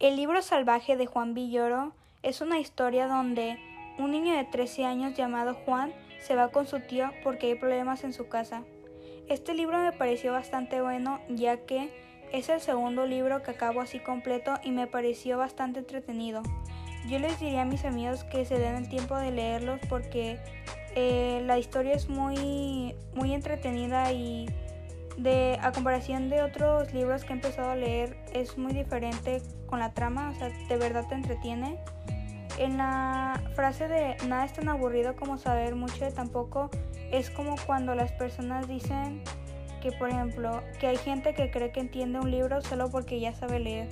El libro salvaje de Juan Villoro es una historia donde un niño de 13 años llamado Juan se va con su tío porque hay problemas en su casa. Este libro me pareció bastante bueno ya que es el segundo libro que acabo así completo y me pareció bastante entretenido. Yo les diría a mis amigos que se den el tiempo de leerlos porque eh, la historia es muy, muy entretenida y de, a comparación de otros libros que he empezado a leer es muy diferente con la trama, o sea, de verdad te entretiene. En la frase de nada es tan aburrido como saber mucho de tampoco es como cuando las personas dicen que, por ejemplo, que hay gente que cree que entiende un libro solo porque ya sabe leer.